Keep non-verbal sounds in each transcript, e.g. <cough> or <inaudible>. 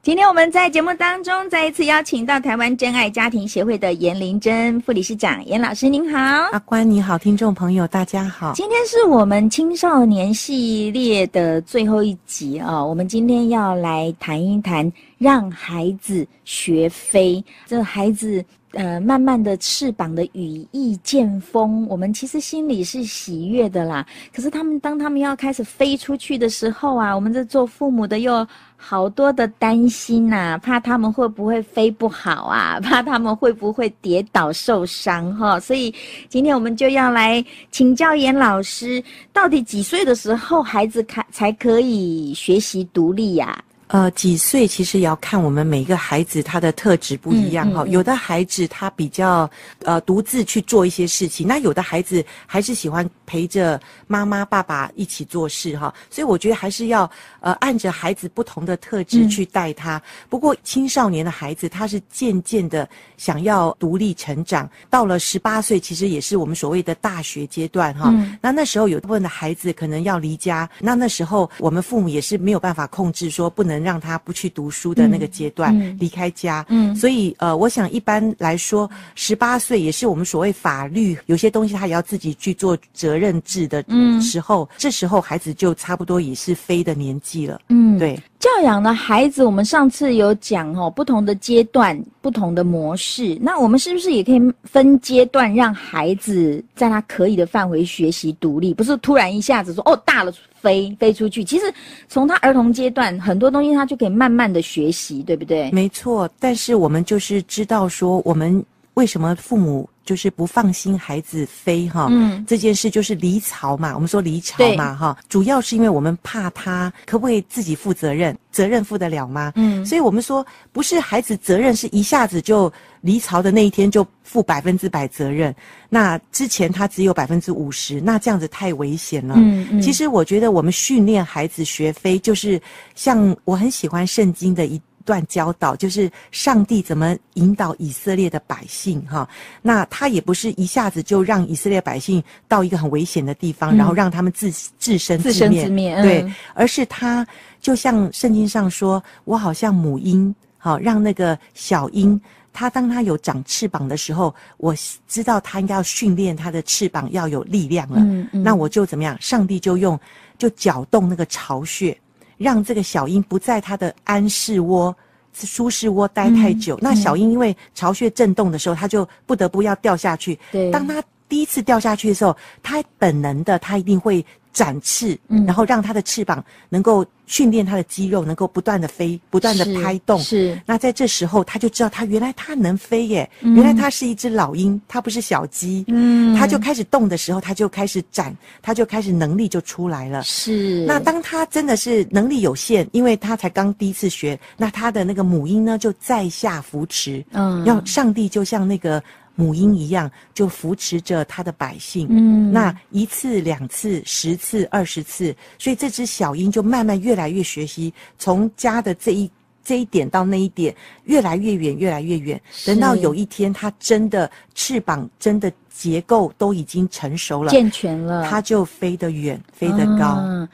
今天我们在节目当中再一次邀请到台湾真爱家庭协会的颜玲珍副理事长，颜老师您好，阿关你好，听众朋友大家好。今天是我们青少年系列的最后一集啊，我们今天要来谈一谈让孩子学飞，这孩子。呃，慢慢的翅膀的羽翼渐丰，我们其实心里是喜悦的啦。可是他们当他们要开始飞出去的时候啊，我们这做父母的又好多的担心呐、怕他们会不会飞不好啊，<laughs> 怕他们会不会跌倒受伤哈。所以今天我们就要来请教严老师，到底几岁的时候孩子才才可以学习独立呀、呃，几岁其实也要看我们每一个孩子他的特质不一样哈、嗯嗯嗯。有的孩子他比较呃独自去做一些事情，那有的孩子还是喜欢陪着妈妈爸爸一起做事哈。所以我觉得还是要呃按着孩子不同的特质去带他、嗯。不过青少年的孩子他是渐渐的想要独立成长，到了十八岁其实也是我们所谓的大学阶段哈、嗯。那那时候有部分的孩子可能要离家，那那时候我们父母也是没有办法控制说不能。让他不去读书的那个阶段，离开家，嗯，所以呃，我想一般来说，十八岁也是我们所谓法律有些东西他也要自己去做责任制的时候，嗯，这时候孩子就差不多也是飞的年纪了，嗯，对。教养的孩子，我们上次有讲哦，不同的阶段，不同的模式，那我们是不是也可以分阶段让孩子在他可以的范围学习独立，不是突然一下子说哦，大了。飞飞出去，其实从他儿童阶段，很多东西他就可以慢慢的学习，对不对？没错，但是我们就是知道说，我们为什么父母就是不放心孩子飞哈？嗯，这件事就是离巢嘛，我们说离巢嘛哈，主要是因为我们怕他可不可以自己负责任，责任负得了吗？嗯，所以我们说不是孩子责任是一下子就。离巢的那一天就负百分之百责任，那之前他只有百分之五十，那这样子太危险了。嗯嗯。其实我觉得我们训练孩子学飞，就是像我很喜欢圣经的一段教导，就是上帝怎么引导以色列的百姓哈。那他也不是一下子就让以色列百姓到一个很危险的地方，嗯、然后让他们自自生自灭，自生自灭。对、嗯，而是他就像圣经上说，我好像母鹰，好让那个小鹰。他当他有长翅膀的时候，我知道他应该要训练他的翅膀要有力量了。嗯嗯。那我就怎么样？上帝就用就搅动那个巢穴，让这个小鹰不在它的安适窝、舒适窝待太久。嗯。那小鹰因为巢穴震动的时候，它就不得不要掉下去。对。当它第一次掉下去的时候，它本能的，它一定会。展翅，然后让它的翅膀能够训练它的肌肉，能够不断的飞，不断的拍动。是。是。那在这时候，它就知道它原来它能飞耶，嗯、原来它是一只老鹰，它不是小鸡。嗯。它就开始动的时候，它就开始展，它就开始能力就出来了。是。那当它真的是能力有限，因为它才刚第一次学，那它的那个母鹰呢，就在下扶持。嗯。要上帝就像那个。母鹰一样，就扶持着他的百姓。嗯，那一次、两次、十次、二十次，所以这只小鹰就慢慢越来越学习，从家的这一这一点到那一点，越来越远，越来越远。等到有一天，它真的翅膀真的结构都已经成熟了、健全了，它就飞得远，飞得高。嗯，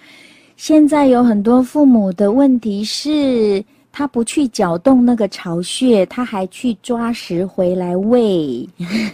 现在有很多父母的问题是。他不去搅动那个巢穴，他还去抓食回来喂，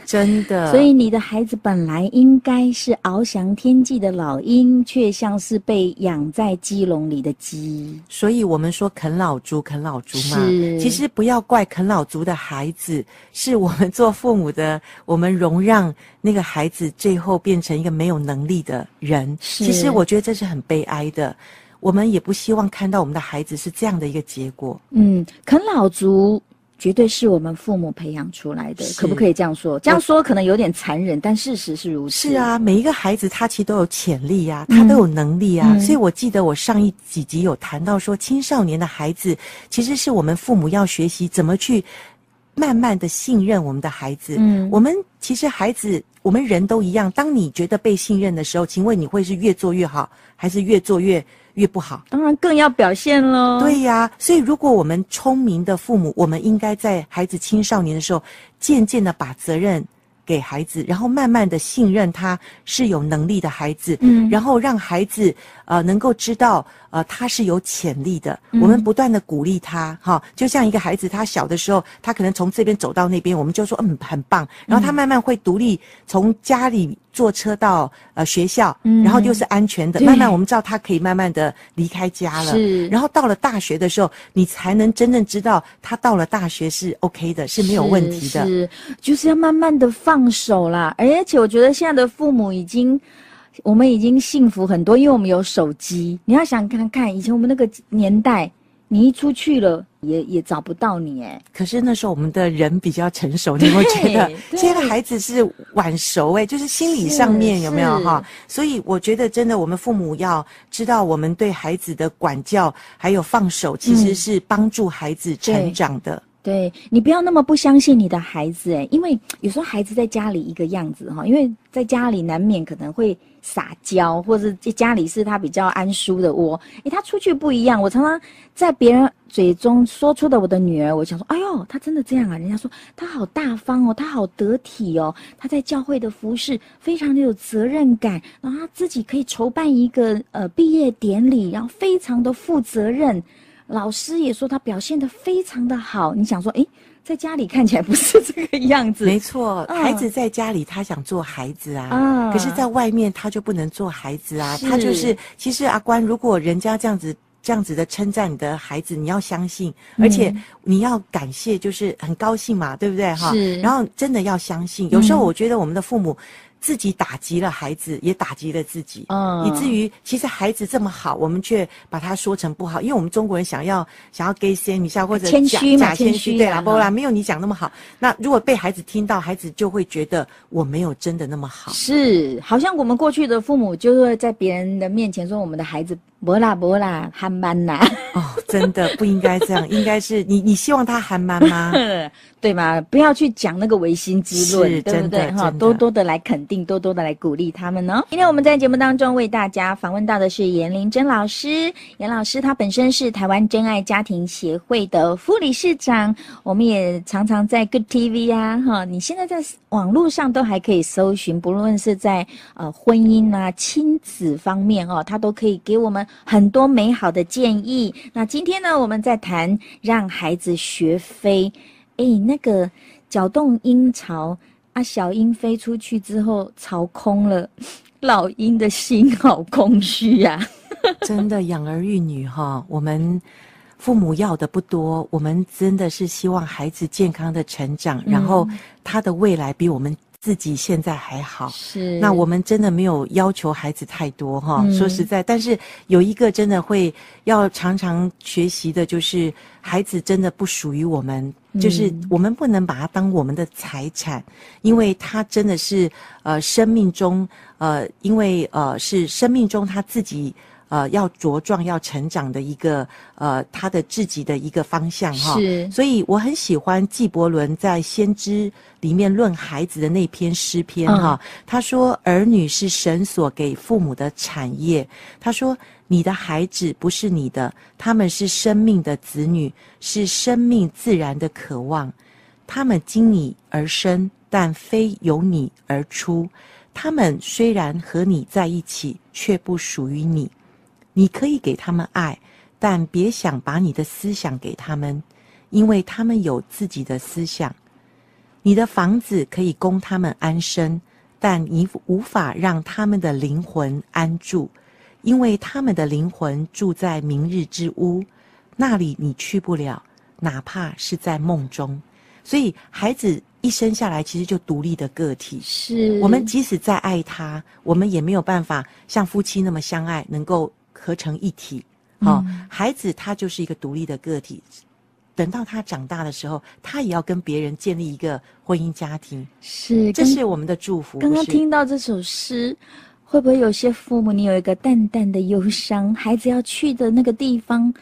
真的。<laughs> 所以你的孩子本来应该是翱翔天际的老鹰，却像是被养在鸡笼里的鸡。所以我们说啃老族，啃老族嘛。是。其实不要怪啃老族的孩子，是我们做父母的，<laughs> 我们容让那个孩子最后变成一个没有能力的人。是。其实我觉得这是很悲哀的。我们也不希望看到我们的孩子是这样的一个结果。嗯，啃老族绝对是我们父母培养出来的，可不可以这样说？这样说可能有点残忍，但事实是如此。是啊，每一个孩子他其实都有潜力呀、啊，他都有能力啊、嗯。所以我记得我上一几集有谈到说，青少年的孩子其实是我们父母要学习怎么去慢慢的信任我们的孩子。嗯，我们其实孩子，我们人都一样。当你觉得被信任的时候，请问你会是越做越好，还是越做越？越不好。当然更要表现喽。对呀，所以如果我们聪明的父母，我们应该在孩子青少年的时候，渐渐的把责任。给孩子，然后慢慢的信任他是有能力的孩子，嗯，然后让孩子呃能够知道呃他是有潜力的，嗯、我们不断的鼓励他，哈、哦，就像一个孩子，他小的时候，他可能从这边走到那边，我们就说嗯很棒，然后他慢慢会独立从家里。坐车到呃学校，嗯，然后就是安全的。慢慢我们知道他可以慢慢的离开家了。是。然后到了大学的时候，你才能真正知道他到了大学是 OK 的，是没有问题的。是，就是要慢慢的放手啦。而且我觉得现在的父母已经，我们已经幸福很多，因为我们有手机。你要想看看以前我们那个年代。你一出去了，也也找不到你哎。可是那时候我们的人比较成熟，你会觉得现在的孩子是晚熟哎，就是心理上面有没有哈？所以我觉得真的，我们父母要知道，我们对孩子的管教还有放手，其实是帮助孩子成长的。嗯对，你不要那么不相信你的孩子诶，因为有时候孩子在家里一个样子哈，因为在家里难免可能会撒娇，或者在家里是他比较安舒的窝，诶，他出去不一样。我常常在别人嘴中说出的我的女儿，我想说，哎呦，她真的这样啊？人家说她好大方哦，她好得体哦，她在教会的服侍非常的有责任感，然后她自己可以筹办一个呃毕业典礼，然后非常的负责任。老师也说他表现得非常的好，你想说，诶，在家里看起来不是这个样子。没错，孩子在家里他想做孩子啊，啊可是在外面他就不能做孩子啊。他就是，其实阿关，如果人家这样子这样子的称赞你的孩子，你要相信，而且你要感谢，就是很高兴嘛，对不对哈？是。然后真的要相信，有时候我觉得我们的父母。自己打击了孩子，也打击了自己，嗯，以至于其实孩子这么好，我们却把他说成不好，因为我们中国人想要想要给先一下或者谦虚嘛，假谦虚，对啦，不啦，没有你讲那么好。那如果被孩子听到，孩子就会觉得我没有真的那么好。是，好像我们过去的父母就会在别人的面前说我们的孩子。不啦不啦，憨慢啦！哦，真的不应该这样，<laughs> 应该是你你希望他憨慢吗？<laughs> 对吗？不要去讲那个唯心之论，对不对？哈，多多的来肯定，多多的来鼓励他们呢。今天我们在节目当中为大家访问到的是严玲珍老师，严老师他本身是台湾真爱家庭协会的副理事长，我们也常常在 Good TV 啊，哈，你现在在网络上都还可以搜寻，不论是在呃婚姻啊、亲子方面哦，他都可以给我们。很多美好的建议。那今天呢，我们在谈让孩子学飞。哎，那个搅动鹰巢啊，小鹰飞出去之后，巢空了，<laughs> 老鹰的心好空虚呀。<laughs> 真的养儿育女哈，我们父母要的不多，我们真的是希望孩子健康的成长，然后他的未来比我们。自己现在还好，是那我们真的没有要求孩子太多哈。嗯、说实在，但是有一个真的会要常常学习的，就是孩子真的不属于我们，嗯、就是我们不能把他当我们的财产，因为他真的是呃生命中呃，因为呃是生命中他自己。呃，要茁壮、要成长的一个呃，他的自己的一个方向哈。是。所以我很喜欢纪伯伦在《先知》里面论孩子的那篇诗篇哈。嗯、他说：“儿女是神所给父母的产业。”他说：“你的孩子不是你的，他们是生命的子女，是生命自然的渴望。他们经你而生，但非由你而出。他们虽然和你在一起，却不属于你。”你可以给他们爱，但别想把你的思想给他们，因为他们有自己的思想。你的房子可以供他们安身，但你无法让他们的灵魂安住，因为他们的灵魂住在明日之屋，那里你去不了，哪怕是在梦中。所以，孩子一生下来其实就独立的个体。是我们即使再爱他，我们也没有办法像夫妻那么相爱，能够。合成一体，好、孩子他就是一个独立的个体。等到他长大的时候，他也要跟别人建立一个婚姻家庭。是，这是我们的祝福。刚刚听到这首诗，会不会有些父母你有一个淡淡的忧伤？孩子要去的那个地方，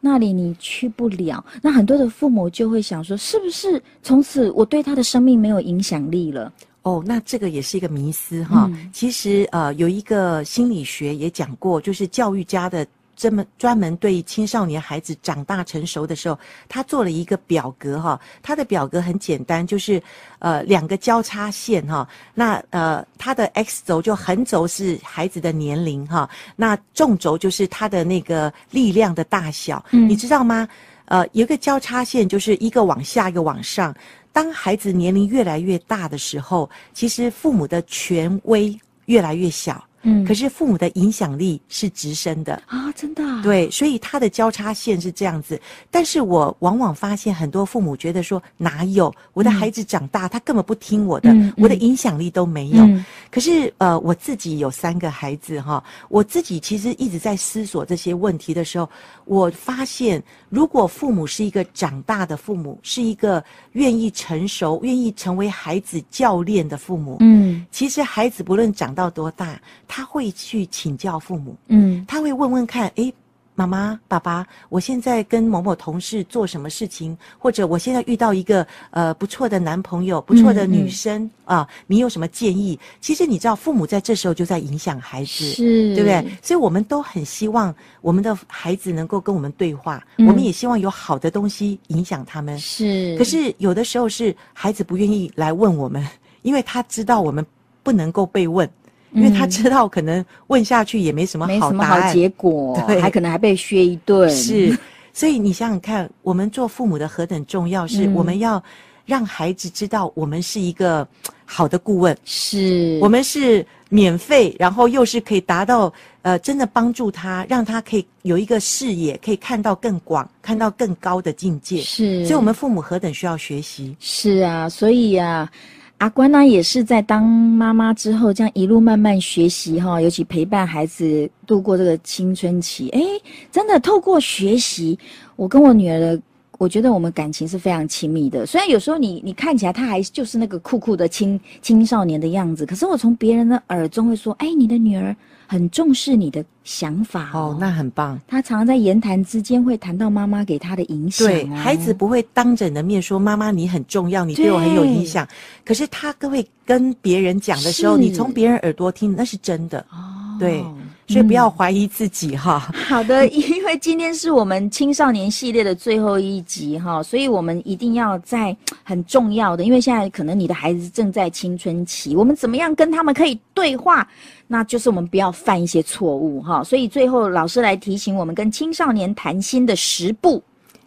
那里你去不了。那很多的父母就会想说，是不是从此我对他的生命没有影响力了？哦，那这个也是一个迷思哈。嗯、其实呃，有一个心理学也讲过，就是教育家的这么专门对青少年孩子长大成熟的时候，他做了一个表格哈。他的表格很简单，就是呃两个交叉线哈。那呃他的 X 轴就横轴是孩子的年龄哈，那纵轴就是他的那个力量的大小。嗯，你知道吗？呃，有一个交叉线，就是一个往下，一个往上。当孩子年龄越来越大的时候，其实父母的权威越来越小。嗯，可是父母的影响力是直升的啊，真的啊。对，所以他的交叉线是这样子。但是我往往发现很多父母觉得说，哪有我的孩子长大，嗯、他根本不听我的，嗯、我的影响力都没有。嗯、可是呃，我自己有三个孩子哈，我自己其实一直在思索这些问题的时候，我发现如果父母是一个长大的父母，是一个愿意成熟、愿意成为孩子教练的父母，嗯，其实孩子不论长到多大，他会去请教父母，嗯，他会问问看，诶，妈妈、爸爸，我现在跟某某同事做什么事情，或者我现在遇到一个呃不错的男朋友、不错的女生、嗯嗯、啊，你有什么建议？其实你知道，父母在这时候就在影响孩子，是，对不对？所以我们都很希望我们的孩子能够跟我们对话，嗯、我们也希望有好的东西影响他们。是，可是有的时候是孩子不愿意来问我们，因为他知道我们不能够被问。因为他知道可能问下去也没什么好答案，好结果，对，还可能还被削一顿。是，<laughs> 所以你想想看，我们做父母的何等重要，是我们要让孩子知道我们是一个好的顾问，是我们是免费，然后又是可以达到呃真的帮助他，让他可以有一个视野，可以看到更广，看到更高的境界。是，所以我们父母何等需要学习。是啊，所以呀。阿关呢，也是在当妈妈之后，这样一路慢慢学习哈，尤其陪伴孩子度过这个青春期。诶，真的透过学习，我跟我女儿的，我觉得我们感情是非常亲密的。虽然有时候你你看起来她还就是那个酷酷的青青少年的样子，可是我从别人的耳中会说，诶，你的女儿。很重视你的想法哦，哦，那很棒。他常常在言谈之间会谈到妈妈给他的影响，哦。对，孩子不会当着你的面说妈妈你很重要，你对我很有影响。可是他各位跟别人讲的时候，你从别人耳朵听那是真的哦。对。所以不要怀疑自己哈、嗯。好的，<laughs> 因为今天是我们青少年系列的最后一集哈，所以我们一定要在很重要的，因为现在可能你的孩子正在青春期，我们怎么样跟他们可以对话？那就是我们不要犯一些错误哈。所以最后老师来提醒我们跟青少年谈心的十步。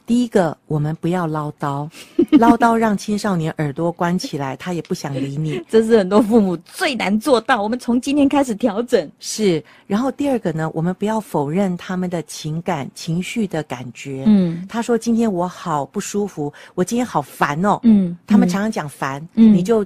第一个，我们不要唠叨，<laughs> 唠叨让青少年耳朵关起来，他也不想理你。<laughs> 这是很多父母最难做到。我们从今天开始调整。是，然后第二个呢，我们不要否认他们的情感、情绪的感觉。嗯，他说今天我好不舒服，我今天好烦哦。嗯，他们常常讲烦，嗯，你就。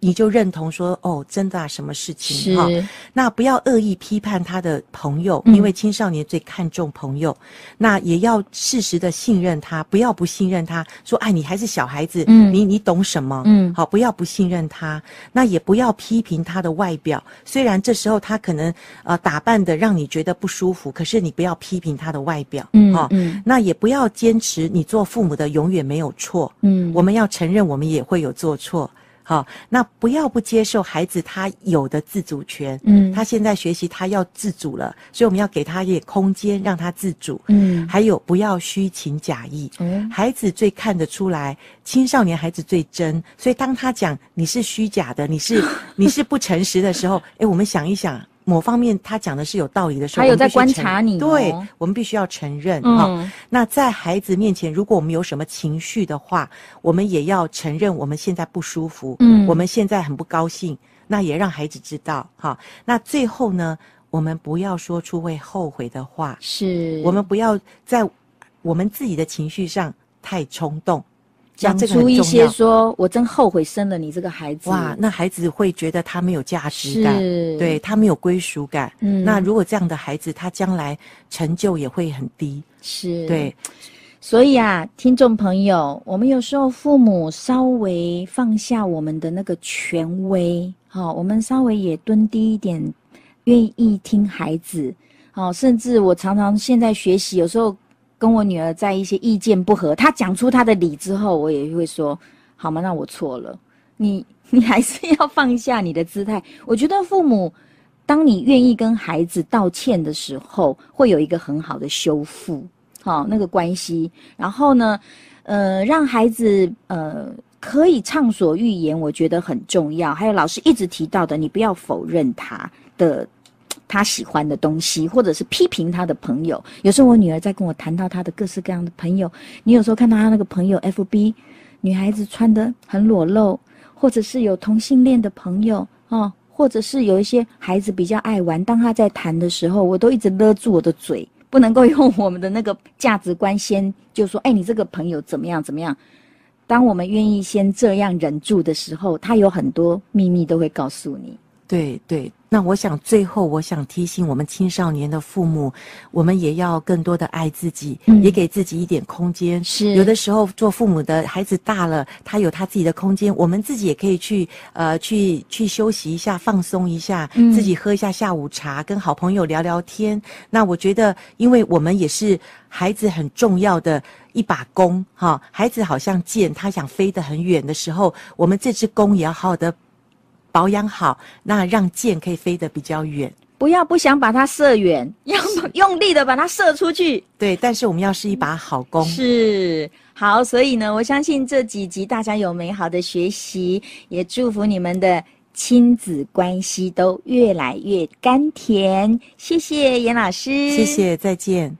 你就认同说哦，真的啊，什么事情哈？那不要恶意批判他的朋友，嗯，因为青少年最看重朋友。那也要适时的信任他，不要不信任他。说哎，你还是小孩子，嗯，你你懂什么？嗯，好，不要不信任他。那也不要批评他的外表，虽然这时候他可能呃打扮的让你觉得不舒服，可是你不要批评他的外表，嗯，好，嗯，那也不要坚持你做父母的永远没有错，嗯，我们要承认我们也会有做错。好，那不要不接受孩子他有的自主权。嗯，他现在学习，他要自主了，所以我们要给他一点空间，让他自主。嗯，还有不要虚情假意。嗯，孩子最看得出来，青少年孩子最真，所以当他讲你是虚假的，你是 <laughs> 你是不诚实的时候，诶，我们想一想。某方面他讲的是有道理的时候，还有在观察你，对，我们必须要承认哈、嗯哦。那在孩子面前，如果我们有什么情绪的话，我们也要承认我们现在不舒服，嗯，我们现在很不高兴，那也让孩子知道哈、哦。那最后呢，我们不要说出会后悔的话，是我们不要在我们自己的情绪上太冲动。讲出一些说，我真后悔生了你这个孩子。哇，那孩子会觉得他没有价值感，对，他没有归属感。嗯，那如果这样的孩子，他将来成就也会很低。是，对。所以啊，听众朋友，我们有时候父母稍微放下我们的那个权威，好，我们稍微也蹲低一点，愿意听孩子。好，甚至我常常现在学习，有时候。跟我女儿在一些意见不合，她讲出她的理之后，我也会说：“好吗？那我错了，你 <laughs> 你还是要放下你的姿态。”我觉得父母当你愿意跟孩子道歉的时候，会有一个很好的修复，好、那个关系。然后呢，呃，让孩子呃可以畅所欲言，我觉得很重要。还有老师一直提到的，你不要否认他的他喜欢的东西，或者是批评他的朋友。有时候我女儿在跟我谈到她的各式各样的朋友，你有时候看到她那个朋友 FB，女孩子穿得很裸露。或者是有同性恋的朋友哦，或者是有一些孩子比较爱玩。当她在谈的时候，我都一直勒住我的嘴，不能够用我们的那个价值观先就说：“哎，你这个朋友怎么样怎么样？”当我们愿意先这样忍住的时候，他有很多秘密都会告诉你。对对。那我想，最后我想提醒我们青少年的父母，我们也要更多的爱自己，嗯、也给自己一点空间。是有的时候做父母的孩子大了，他有他自己的空间，我们自己也可以去呃去去休息一下，放松一下，嗯、自己喝一下下午茶，跟好朋友聊聊天。那我觉得，因为我们也是孩子很重要的一把弓哈，孩子好像箭，他想飞得很远的时候，我们这支弓也要好好的。保养好，那让箭可以飞得比较远。不要不想把它射远，要用力的把它射出去。对，但是我们要是一把好弓。是，好，所以呢，我相信这几集大家有美好的学习，也祝福你们的亲子关系都越来越甘甜。谢谢严老师，谢谢，再见。